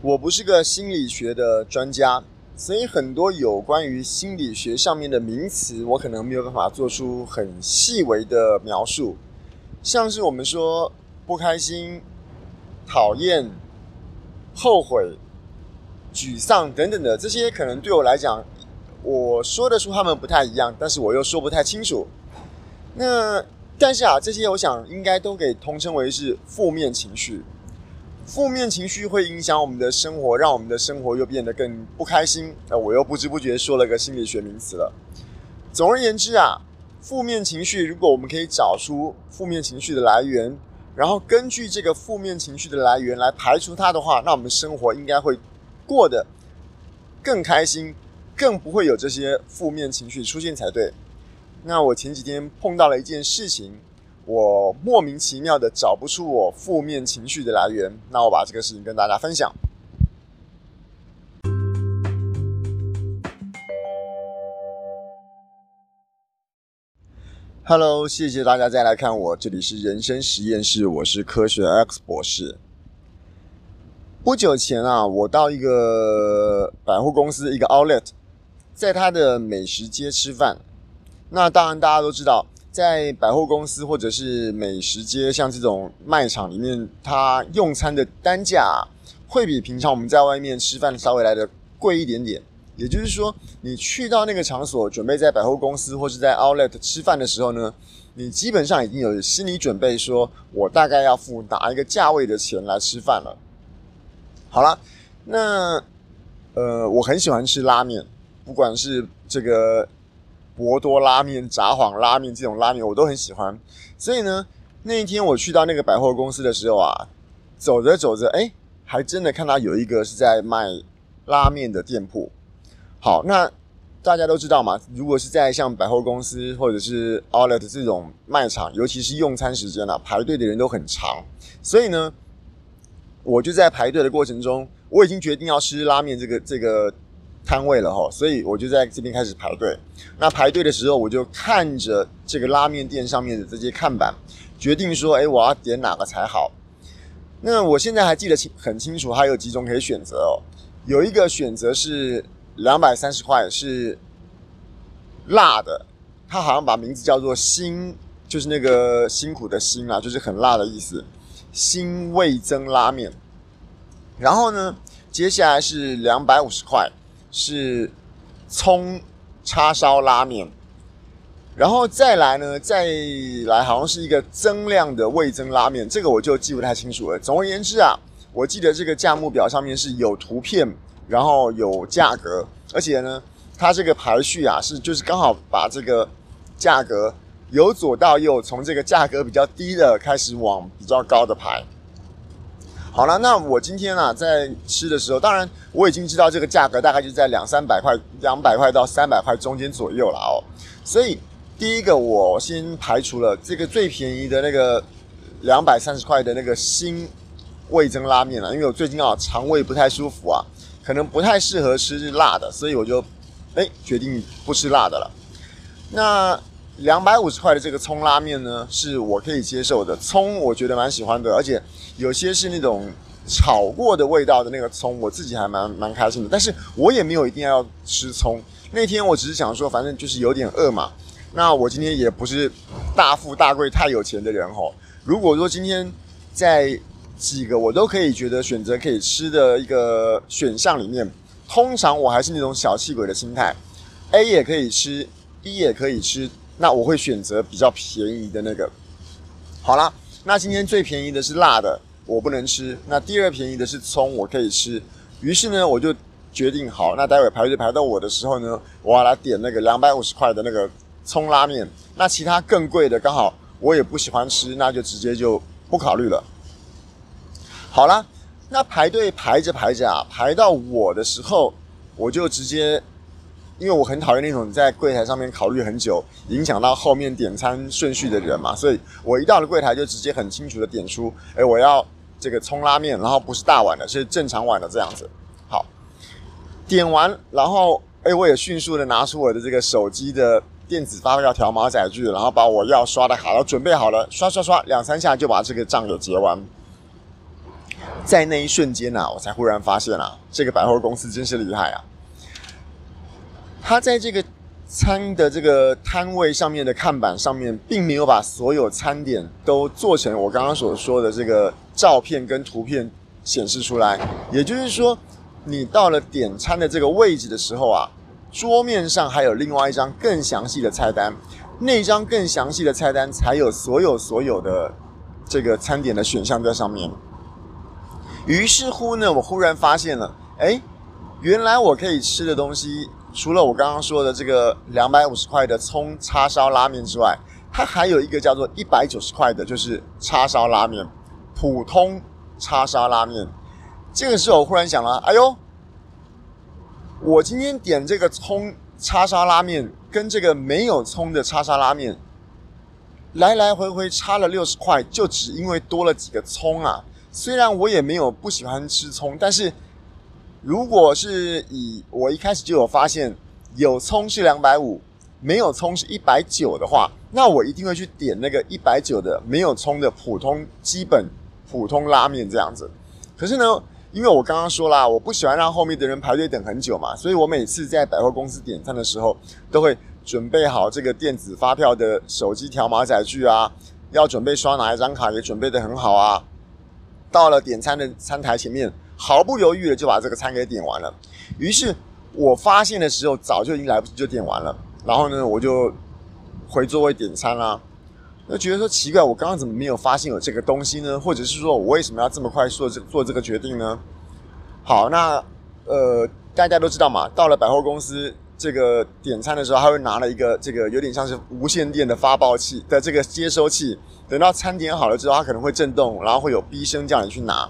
我不是个心理学的专家，所以很多有关于心理学上面的名词，我可能没有办法做出很细微的描述。像是我们说不开心、讨厌、后悔、沮丧等等的这些，可能对我来讲，我说得出他们不太一样，但是我又说不太清楚。那但是啊，这些我想应该都可以统称为是负面情绪。负面情绪会影响我们的生活，让我们的生活又变得更不开心。那我又不知不觉说了个心理学名词了。总而言之啊，负面情绪，如果我们可以找出负面情绪的来源，然后根据这个负面情绪的来源来排除它的话，那我们生活应该会过得更开心，更不会有这些负面情绪出现才对。那我前几天碰到了一件事情。我莫名其妙的找不出我负面情绪的来源，那我把这个事情跟大家分享。Hello，谢谢大家再来看我，这里是人生实验室，我是科学 X 博士。不久前啊，我到一个百货公司，一个 Outlet，在它的美食街吃饭。那当然大家都知道。在百货公司或者是美食街，像这种卖场里面，它用餐的单价会比平常我们在外面吃饭稍微来的贵一点点。也就是说，你去到那个场所，准备在百货公司或是在 Outlet 吃饭的时候呢，你基本上已经有心理准备，说我大概要付哪一个价位的钱来吃饭了。好了，那呃，我很喜欢吃拉面，不管是这个。博多拉面、札幌拉面这种拉面我都很喜欢，所以呢，那一天我去到那个百货公司的时候啊，走着走着，哎，还真的看到有一个是在卖拉面的店铺。好，那大家都知道嘛，如果是在像百货公司或者是 Outlet 这种卖场，尤其是用餐时间啊，排队的人都很长，所以呢，我就在排队的过程中，我已经决定要吃拉面这个这个。摊位了哈，所以我就在这边开始排队。那排队的时候，我就看着这个拉面店上面的这些看板，决定说：哎，我要点哪个才好？那我现在还记得清很清楚，还有几种可以选择哦。有一个选择是两百三十块，是辣的，它好像把名字叫做“辛”，就是那个辛苦的“辛”啊，就是很辣的意思，“辛味增拉面”。然后呢，接下来是两百五十块。是葱叉烧拉面，然后再来呢，再来好像是一个增量的味增拉面，这个我就记不太清楚了。总而言之啊，我记得这个价目表上面是有图片，然后有价格，而且呢，它这个排序啊是就是刚好把这个价格由左到右，从这个价格比较低的开始往比较高的排。好了，那我今天啊在吃的时候，当然我已经知道这个价格大概就在两三百块、两百块到三百块中间左右了哦。所以第一个我先排除了这个最便宜的那个两百三十块的那个新味增拉面了，因为我最近啊肠胃不太舒服啊，可能不太适合吃辣的，所以我就哎决定不吃辣的了。那两百五十块的这个葱拉面呢，是我可以接受的，葱我觉得蛮喜欢的，而且。有些是那种炒过的味道的那个葱，我自己还蛮蛮开心的。但是我也没有一定要吃葱。那天我只是想说，反正就是有点饿嘛。那我今天也不是大富大贵、太有钱的人吼。如果说今天在几个我都可以觉得选择可以吃的一个选项里面，通常我还是那种小气鬼的心态，A 也可以吃，B 也可以吃，那我会选择比较便宜的那个。好啦，那今天最便宜的是辣的。我不能吃。那第二便宜的是葱，我可以吃。于是呢，我就决定好，那待会排队排到我的时候呢，我要来点那个两百五十块的那个葱拉面。那其他更贵的，刚好我也不喜欢吃，那就直接就不考虑了。好啦，那排队排着排着啊，排到我的时候，我就直接。因为我很讨厌那种在柜台上面考虑很久，影响到后面点餐顺序的人嘛，所以我一到了柜台就直接很清楚的点出，哎，我要这个葱拉面，然后不是大碗的，是正常碗的这样子。好，点完，然后哎，我也迅速的拿出我的这个手机的电子发票条码载具，然后把我要刷的卡都准备好了，刷刷刷两三下就把这个账给结完。在那一瞬间啊，我才忽然发现啊，这个百货公司真是厉害啊！他在这个餐的这个摊位上面的看板上面，并没有把所有餐点都做成我刚刚所说的这个照片跟图片显示出来。也就是说，你到了点餐的这个位置的时候啊，桌面上还有另外一张更详细的菜单，那张更详细的菜单才有所有所有的这个餐点的选项在上面。于是乎呢，我忽然发现了，哎，原来我可以吃的东西，除了我刚刚说的这个两百五十块的葱叉烧拉面之外，它还有一个叫做一百九十块的，就是叉烧拉面，普通叉烧拉面。这个时候我忽然想了，哎呦，我今天点这个葱叉烧拉面，跟这个没有葱的叉烧拉面，来来回回差了六十块，就只因为多了几个葱啊。虽然我也没有不喜欢吃葱，但是如果是以我一开始就有发现有葱是两百五，没有葱是一百九的话，那我一定会去点那个一百九的没有葱的普通基本普通拉面这样子。可是呢，因为我刚刚说啦，我不喜欢让后面的人排队等很久嘛，所以我每次在百货公司点餐的时候，都会准备好这个电子发票的手机条码载具啊，要准备刷哪一张卡也准备得很好啊。到了点餐的餐台前面，毫不犹豫的就把这个餐给点完了。于是我发现的时候，早就已经来不及就点完了。然后呢，我就回座位点餐啦。那觉得说奇怪，我刚刚怎么没有发现有这个东西呢？或者是说我为什么要这么快速做做这个决定呢？好，那呃，大家都知道嘛，到了百货公司这个点餐的时候，他会拿了一个这个有点像是无线电的发报器的这个接收器。等到餐点好了之后，它可能会震动，然后会有哔声叫你去拿。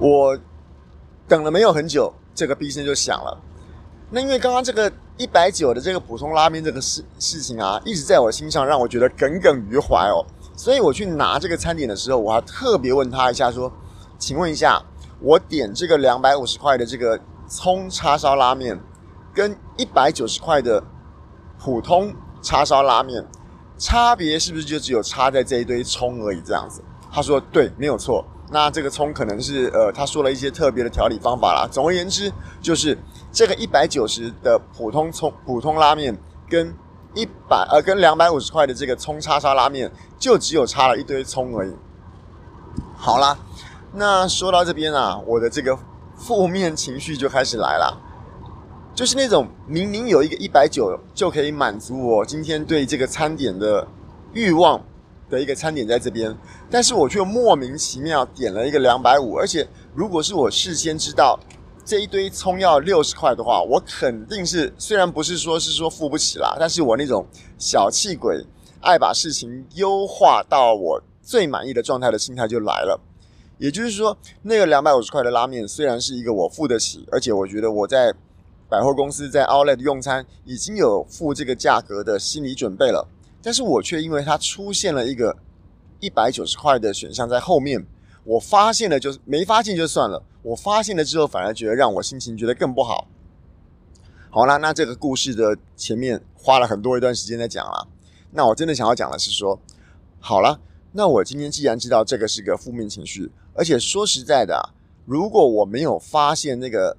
我等了没有很久，这个哔声就响了。那因为刚刚这个一百九的这个普通拉面这个事事情啊，一直在我心上，让我觉得耿耿于怀哦。所以我去拿这个餐点的时候，我还特别问他一下说：“请问一下，我点这个两百五十块的这个葱叉烧拉面，跟一百九十块的普通叉烧拉面。”差别是不是就只有差在这一堆葱而已？这样子，他说对，没有错。那这个葱可能是呃，他说了一些特别的调理方法啦。总而言之，就是这个一百九十的普通葱普通拉面跟一百呃跟两百五十块的这个葱叉叉拉面，就只有差了一堆葱而已。好啦，那说到这边啊，我的这个负面情绪就开始来了。就是那种明明有一个一百九就可以满足我今天对这个餐点的欲望的一个餐点在这边，但是我却莫名其妙点了一个两百五，而且如果是我事先知道这一堆葱要六十块的话，我肯定是虽然不是说是说付不起啦，但是我那种小气鬼爱把事情优化到我最满意的状态的心态就来了。也就是说，那个两百五十块的拉面虽然是一个我付得起，而且我觉得我在。百货公司在 Outlet 用餐已经有付这个价格的心理准备了，但是我却因为它出现了一个一百九十块的选项在后面，我发现了就是没发现就算了，我发现了之后反而觉得让我心情觉得更不好。好啦，那这个故事的前面花了很多一段时间在讲了，那我真的想要讲的是说，好了，那我今天既然知道这个是个负面情绪，而且说实在的啊，如果我没有发现那个。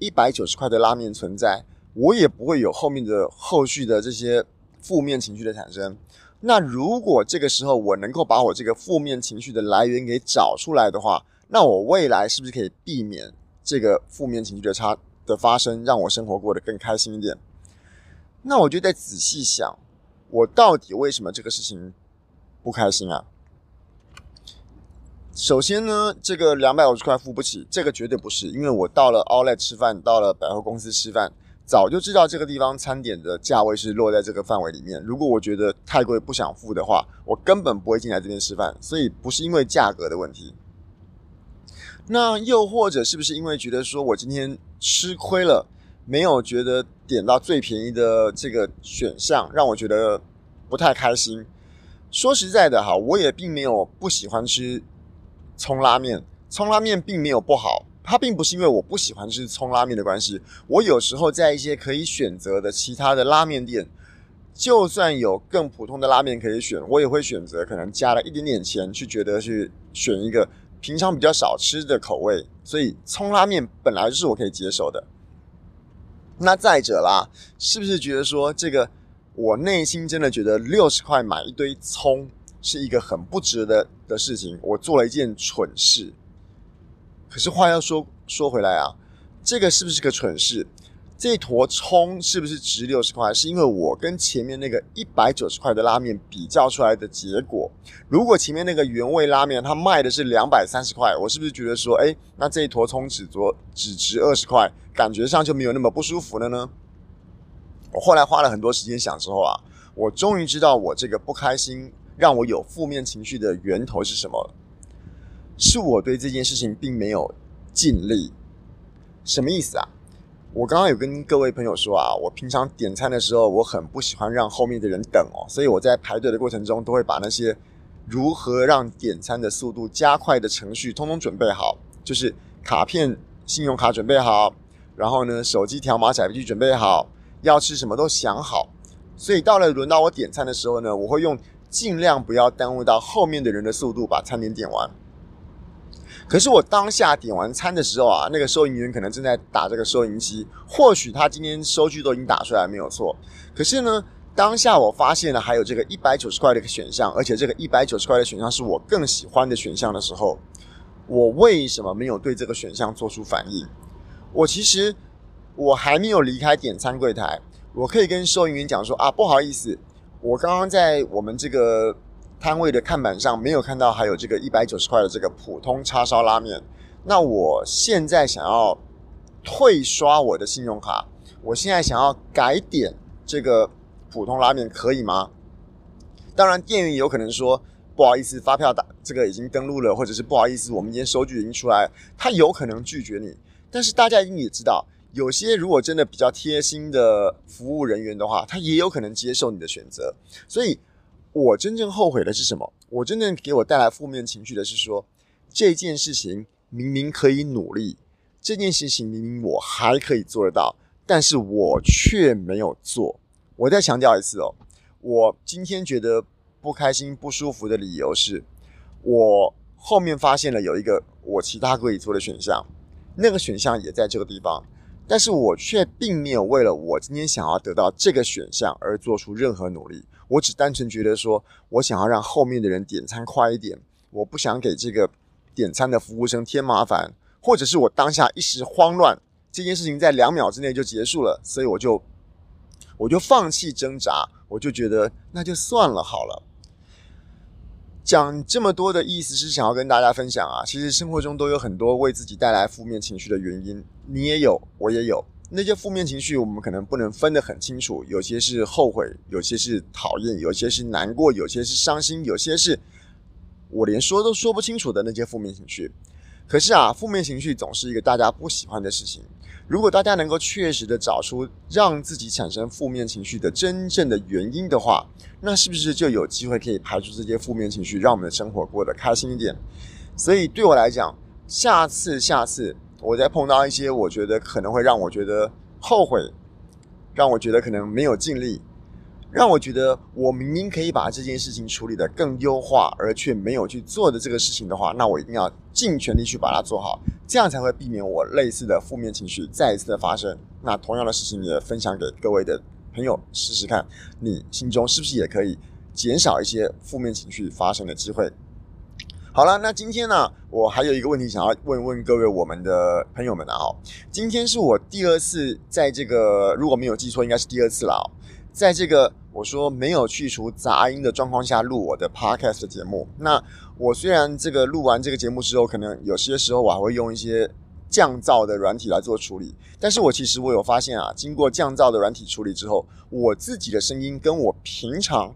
一百九十块的拉面存在，我也不会有后面的后续的这些负面情绪的产生。那如果这个时候我能够把我这个负面情绪的来源给找出来的话，那我未来是不是可以避免这个负面情绪的差的发生，让我生活过得更开心一点？那我就在仔细想，我到底为什么这个事情不开心啊？首先呢，这个两百五十块付不起，这个绝对不是，因为我到了 Outlet 吃饭，到了百货公司吃饭，早就知道这个地方餐点的价位是落在这个范围里面。如果我觉得太贵不想付的话，我根本不会进来这边吃饭。所以不是因为价格的问题。那又或者是不是因为觉得说我今天吃亏了，没有觉得点到最便宜的这个选项，让我觉得不太开心？说实在的哈，我也并没有不喜欢吃。葱拉面，葱拉面并没有不好，它并不是因为我不喜欢吃葱拉面的关系。我有时候在一些可以选择的其他的拉面店，就算有更普通的拉面可以选，我也会选择可能加了一点点钱去觉得去选一个平常比较少吃的口味，所以葱拉面本来就是我可以接受的。那再者啦，是不是觉得说这个我内心真的觉得六十块买一堆葱是一个很不值得的事情？我做了一件蠢事。可是话要说说回来啊，这个是不是个蠢事？这坨葱是不是值六十块？是因为我跟前面那个一百九十块的拉面比较出来的结果。如果前面那个原味拉面它卖的是两百三十块，我是不是觉得说，哎，那这一坨葱只值只值二十块，感觉上就没有那么不舒服了呢？我后来花了很多时间想之后啊，我终于知道我这个不开心让我有负面情绪的源头是什么了。是我对这件事情并没有尽力。什么意思啊？我刚刚有跟各位朋友说啊，我平常点餐的时候，我很不喜欢让后面的人等哦，所以我在排队的过程中，都会把那些如何让点餐的速度加快的程序，通通准备好，就是卡片、信用卡准备好，然后呢，手机条码载具准备好，要吃什么都想好，所以到了轮到我点餐的时候呢，我会用尽量不要耽误到后面的人的速度，把餐点点完。可是我当下点完餐的时候啊，那个收银员可能正在打这个收银机，或许他今天收据都已经打出来没有错。可是呢，当下我发现了还有这个一百九十块的一个选项，而且这个一百九十块的选项是我更喜欢的选项的时候，我为什么没有对这个选项做出反应？我其实我还没有离开点餐柜台，我可以跟收银员讲说啊，不好意思，我刚刚在我们这个。摊位的看板上没有看到还有这个一百九十块的这个普通叉烧拉面，那我现在想要退刷我的信用卡，我现在想要改点这个普通拉面，可以吗？当然，店员有可能说不好意思，发票打这个已经登录了，或者是不好意思，我们今天收据已经出来，他有可能拒绝你。但是大家一定也知道，有些如果真的比较贴心的服务人员的话，他也有可能接受你的选择，所以。我真正后悔的是什么？我真正给我带来负面情绪的是说，这件事情明明可以努力，这件事情明明我还可以做得到，但是我却没有做。我再强调一次哦，我今天觉得不开心、不舒服的理由是，我后面发现了有一个我其他可以做的选项，那个选项也在这个地方，但是我却并没有为了我今天想要得到这个选项而做出任何努力。我只单纯觉得说，我想要让后面的人点餐快一点，我不想给这个点餐的服务生添麻烦，或者是我当下一时慌乱，这件事情在两秒之内就结束了，所以我就我就放弃挣扎，我就觉得那就算了好了。讲这么多的意思是想要跟大家分享啊，其实生活中都有很多为自己带来负面情绪的原因，你也有，我也有。那些负面情绪，我们可能不能分得很清楚，有些是后悔，有些是讨厌，有些是难过，有些是伤心，有些是我连说都说不清楚的那些负面情绪。可是啊，负面情绪总是一个大家不喜欢的事情。如果大家能够确实的找出让自己产生负面情绪的真正的原因的话，那是不是就有机会可以排除这些负面情绪，让我们的生活过得开心一点？所以对我来讲，下次，下次。我再碰到一些我觉得可能会让我觉得后悔，让我觉得可能没有尽力，让我觉得我明明可以把这件事情处理得更优化，而却没有去做的这个事情的话，那我一定要尽全力去把它做好，这样才会避免我类似的负面情绪再一次的发生。那同样的事情也分享给各位的朋友试试看，你心中是不是也可以减少一些负面情绪发生的机会？好了，那今天呢，我还有一个问题想要问问各位我们的朋友们啊，哦，今天是我第二次在这个，如果没有记错，应该是第二次了哦，在这个我说没有去除杂音的状况下录我的 podcast 的节目。那我虽然这个录完这个节目之后，可能有些时候我还会用一些降噪的软体来做处理，但是我其实我有发现啊，经过降噪的软体处理之后，我自己的声音跟我平常。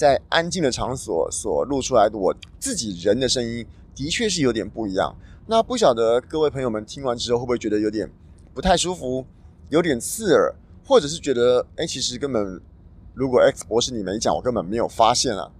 在安静的场所所录出来的我自己人的声音，的确是有点不一样。那不晓得各位朋友们听完之后会不会觉得有点不太舒服，有点刺耳，或者是觉得哎，其实根本如果 X 博士你没讲，我根本没有发现啊。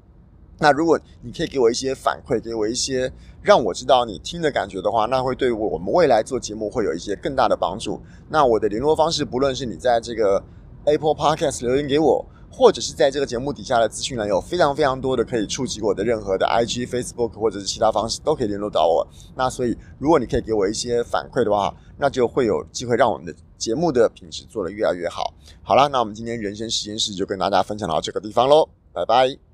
那如果你可以给我一些反馈，给我一些让我知道你听的感觉的话，那会对我们未来做节目会有一些更大的帮助。那我的联络方式，不论是你在这个 Apple Podcast 留言给我。或者是在这个节目底下的资讯栏有非常非常多的可以触及我的任何的 IG、Facebook 或者是其他方式都可以联络到我。那所以如果你可以给我一些反馈的话，那就会有机会让我们的节目的品质做得越来越好。好了，那我们今天人生实验室就跟大家分享到这个地方喽，拜拜。